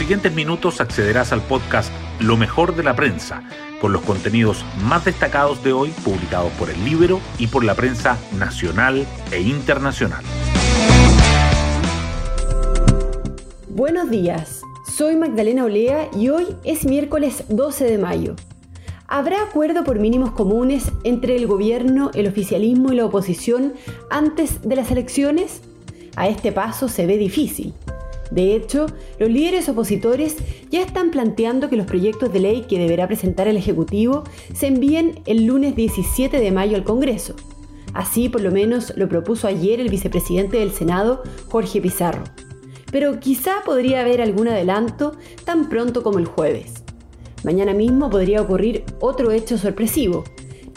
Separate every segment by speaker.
Speaker 1: siguientes minutos accederás al podcast Lo mejor de la prensa, con los contenidos más destacados de hoy publicados por el Libro y por la prensa nacional e internacional.
Speaker 2: Buenos días, soy Magdalena Olea y hoy es miércoles 12 de mayo. ¿Habrá acuerdo por mínimos comunes entre el gobierno, el oficialismo y la oposición antes de las elecciones? A este paso se ve difícil. De hecho, los líderes opositores ya están planteando que los proyectos de ley que deberá presentar el Ejecutivo se envíen el lunes 17 de mayo al Congreso. Así por lo menos lo propuso ayer el vicepresidente del Senado, Jorge Pizarro. Pero quizá podría haber algún adelanto tan pronto como el jueves. Mañana mismo podría ocurrir otro hecho sorpresivo.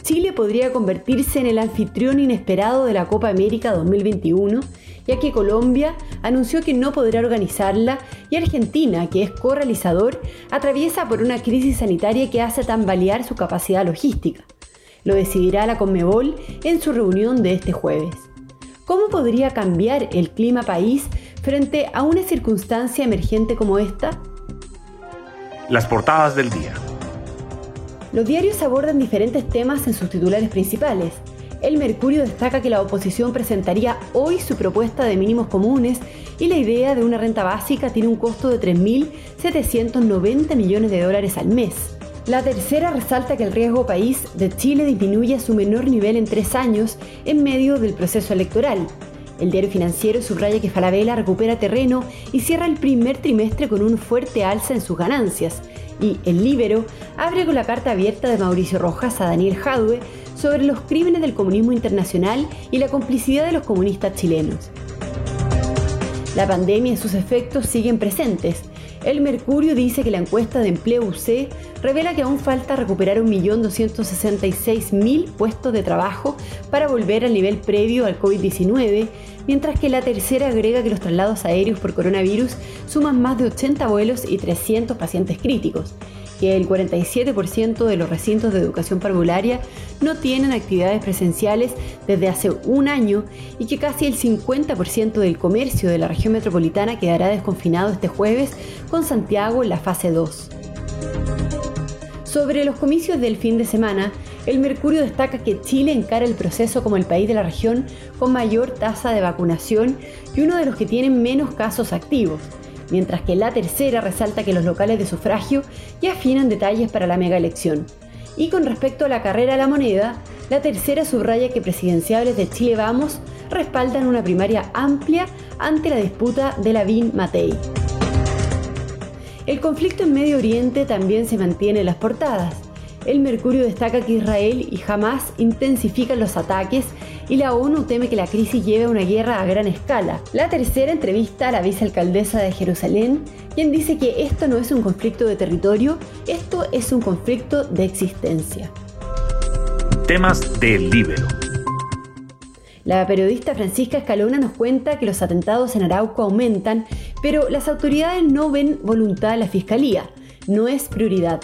Speaker 2: Chile podría convertirse en el anfitrión inesperado de la Copa América 2021, ya que Colombia anunció que no podrá organizarla y Argentina, que es co-realizador, atraviesa por una crisis sanitaria que hace tambalear su capacidad logística. Lo decidirá la Conmebol en su reunión de este jueves. ¿Cómo podría cambiar el clima país frente a una circunstancia emergente como esta?
Speaker 1: Las portadas del día.
Speaker 2: Los diarios abordan diferentes temas en sus titulares principales. El Mercurio destaca que la oposición presentaría hoy su propuesta de mínimos comunes y la idea de una renta básica tiene un costo de 3.790 millones de dólares al mes. La tercera resalta que el riesgo país de Chile disminuye a su menor nivel en tres años en medio del proceso electoral. El diario financiero subraya que Falabella recupera terreno y cierra el primer trimestre con un fuerte alza en sus ganancias. Y El Libero abre con la carta abierta de Mauricio Rojas a Daniel Jadwe sobre los crímenes del comunismo internacional y la complicidad de los comunistas chilenos. La pandemia y sus efectos siguen presentes. El Mercurio dice que la encuesta de empleo UC revela que aún falta recuperar 1.266.000 puestos de trabajo para volver al nivel previo al COVID-19, mientras que la tercera agrega que los traslados aéreos por coronavirus suman más de 80 vuelos y 300 pacientes críticos, que el 47% de los recintos de educación parvularia no tienen actividades presenciales desde hace un año y que casi el 50% del comercio de la región metropolitana quedará desconfinado este jueves con Santiago en la fase 2. Sobre los comicios del fin de semana, el Mercurio destaca que Chile encara el proceso como el país de la región con mayor tasa de vacunación y uno de los que tienen menos casos activos, mientras que la tercera resalta que los locales de sufragio ya afinan detalles para la mega elección. Y con respecto a la carrera a la moneda, la tercera subraya que presidenciables de Chile Vamos respaldan una primaria amplia ante la disputa de la Bin Matei. El conflicto en Medio Oriente también se mantiene en las portadas. El Mercurio destaca que Israel y Hamas intensifican los ataques y la ONU teme que la crisis lleve a una guerra a gran escala. La tercera entrevista a la vicealcaldesa de Jerusalén, quien dice que esto no es un conflicto de territorio, esto es un conflicto de existencia.
Speaker 1: Temas del libro.
Speaker 2: La periodista Francisca Escalona nos cuenta que los atentados en Arauco aumentan, pero las autoridades no ven voluntad de la Fiscalía. No es prioridad.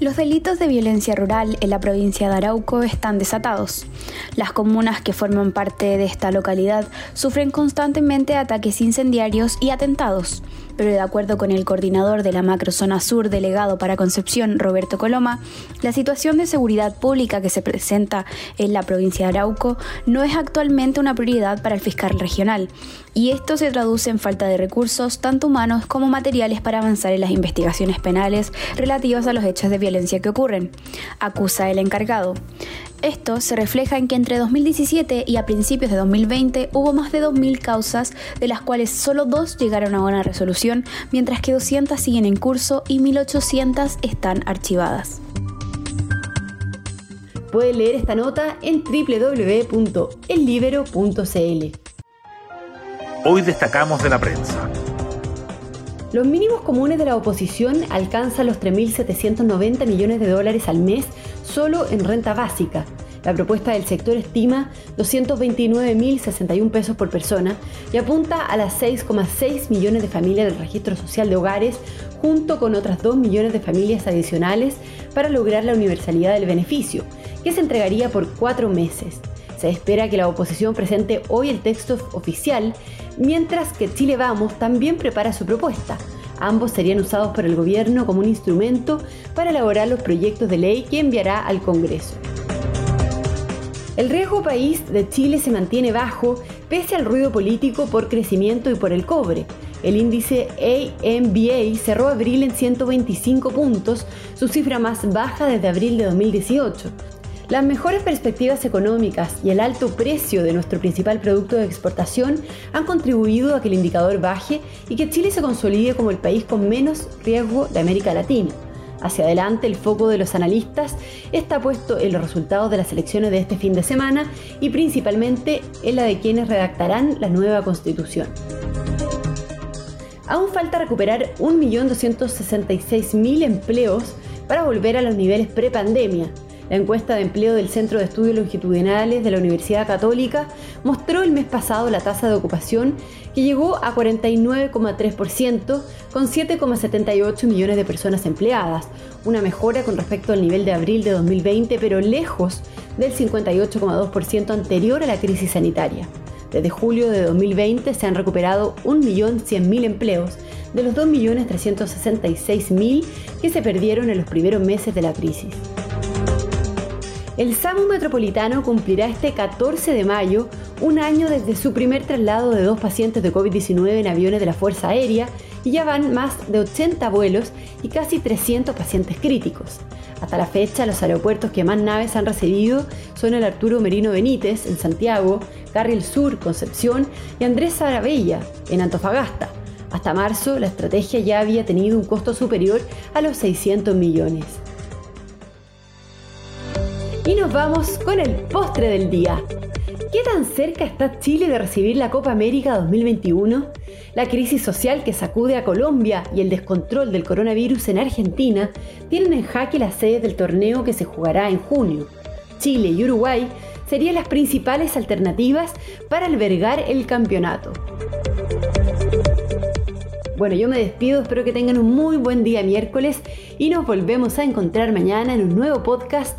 Speaker 3: Los delitos de violencia rural en la provincia de Arauco están desatados. Las comunas que forman parte de esta localidad sufren constantemente ataques incendiarios y atentados pero de acuerdo con el coordinador de la macrozona sur delegado para Concepción, Roberto Coloma, la situación de seguridad pública que se presenta en la provincia de Arauco no es actualmente una prioridad para el fiscal regional, y esto se traduce en falta de recursos, tanto humanos como materiales, para avanzar en las investigaciones penales relativas a los hechos de violencia que ocurren, acusa el encargado. Esto se refleja en que entre 2017 y a principios de 2020 hubo más de 2.000 causas, de las cuales solo dos llegaron a una resolución, mientras que 200 siguen en curso y 1.800 están archivadas.
Speaker 2: Puede leer esta nota en www.ellibero.cl.
Speaker 1: Hoy destacamos de la prensa.
Speaker 2: Los mínimos comunes de la oposición alcanzan los 3.790 millones de dólares al mes solo en renta básica. La propuesta del sector estima 229.061 pesos por persona y apunta a las 6,6 millones de familias del registro social de hogares, junto con otras 2 millones de familias adicionales para lograr la universalidad del beneficio, que se entregaría por cuatro meses. Se espera que la oposición presente hoy el texto oficial, mientras que Chile Vamos también prepara su propuesta. Ambos serían usados por el gobierno como un instrumento para elaborar los proyectos de ley que enviará al Congreso. El riesgo país de Chile se mantiene bajo pese al ruido político por crecimiento y por el cobre. El índice AMBA cerró abril en 125 puntos, su cifra más baja desde abril de 2018. Las mejores perspectivas económicas y el alto precio de nuestro principal producto de exportación han contribuido a que el indicador baje y que Chile se consolide como el país con menos riesgo de América Latina. Hacia adelante, el foco de los analistas está puesto en los resultados de las elecciones de este fin de semana y principalmente en la de quienes redactarán la nueva constitución. Aún falta recuperar 1.266.000 empleos para volver a los niveles pre-pandemia, la encuesta de empleo del Centro de Estudios Longitudinales de la Universidad Católica mostró el mes pasado la tasa de ocupación que llegó a 49,3% con 7,78 millones de personas empleadas, una mejora con respecto al nivel de abril de 2020, pero lejos del 58,2% anterior a la crisis sanitaria. Desde julio de 2020 se han recuperado 1.100.000 empleos de los 2.366.000 que se perdieron en los primeros meses de la crisis. El SAMU Metropolitano cumplirá este 14 de mayo un año desde su primer traslado de dos pacientes de COVID-19 en aviones de la Fuerza Aérea y ya van más de 80 vuelos y casi 300 pacientes críticos. Hasta la fecha, los aeropuertos que más naves han recibido son el Arturo Merino Benítez en Santiago, Carril Sur, Concepción y Andrés Sarabella en Antofagasta. Hasta marzo, la estrategia ya había tenido un costo superior a los 600 millones. Nos vamos con el postre del día. ¿Qué tan cerca está Chile de recibir la Copa América 2021? La crisis social que sacude a Colombia y el descontrol del coronavirus en Argentina tienen en jaque las sedes del torneo que se jugará en junio. Chile y Uruguay serían las principales alternativas para albergar el campeonato. Bueno, yo me despido, espero que tengan un muy buen día miércoles y nos volvemos a encontrar mañana en un nuevo podcast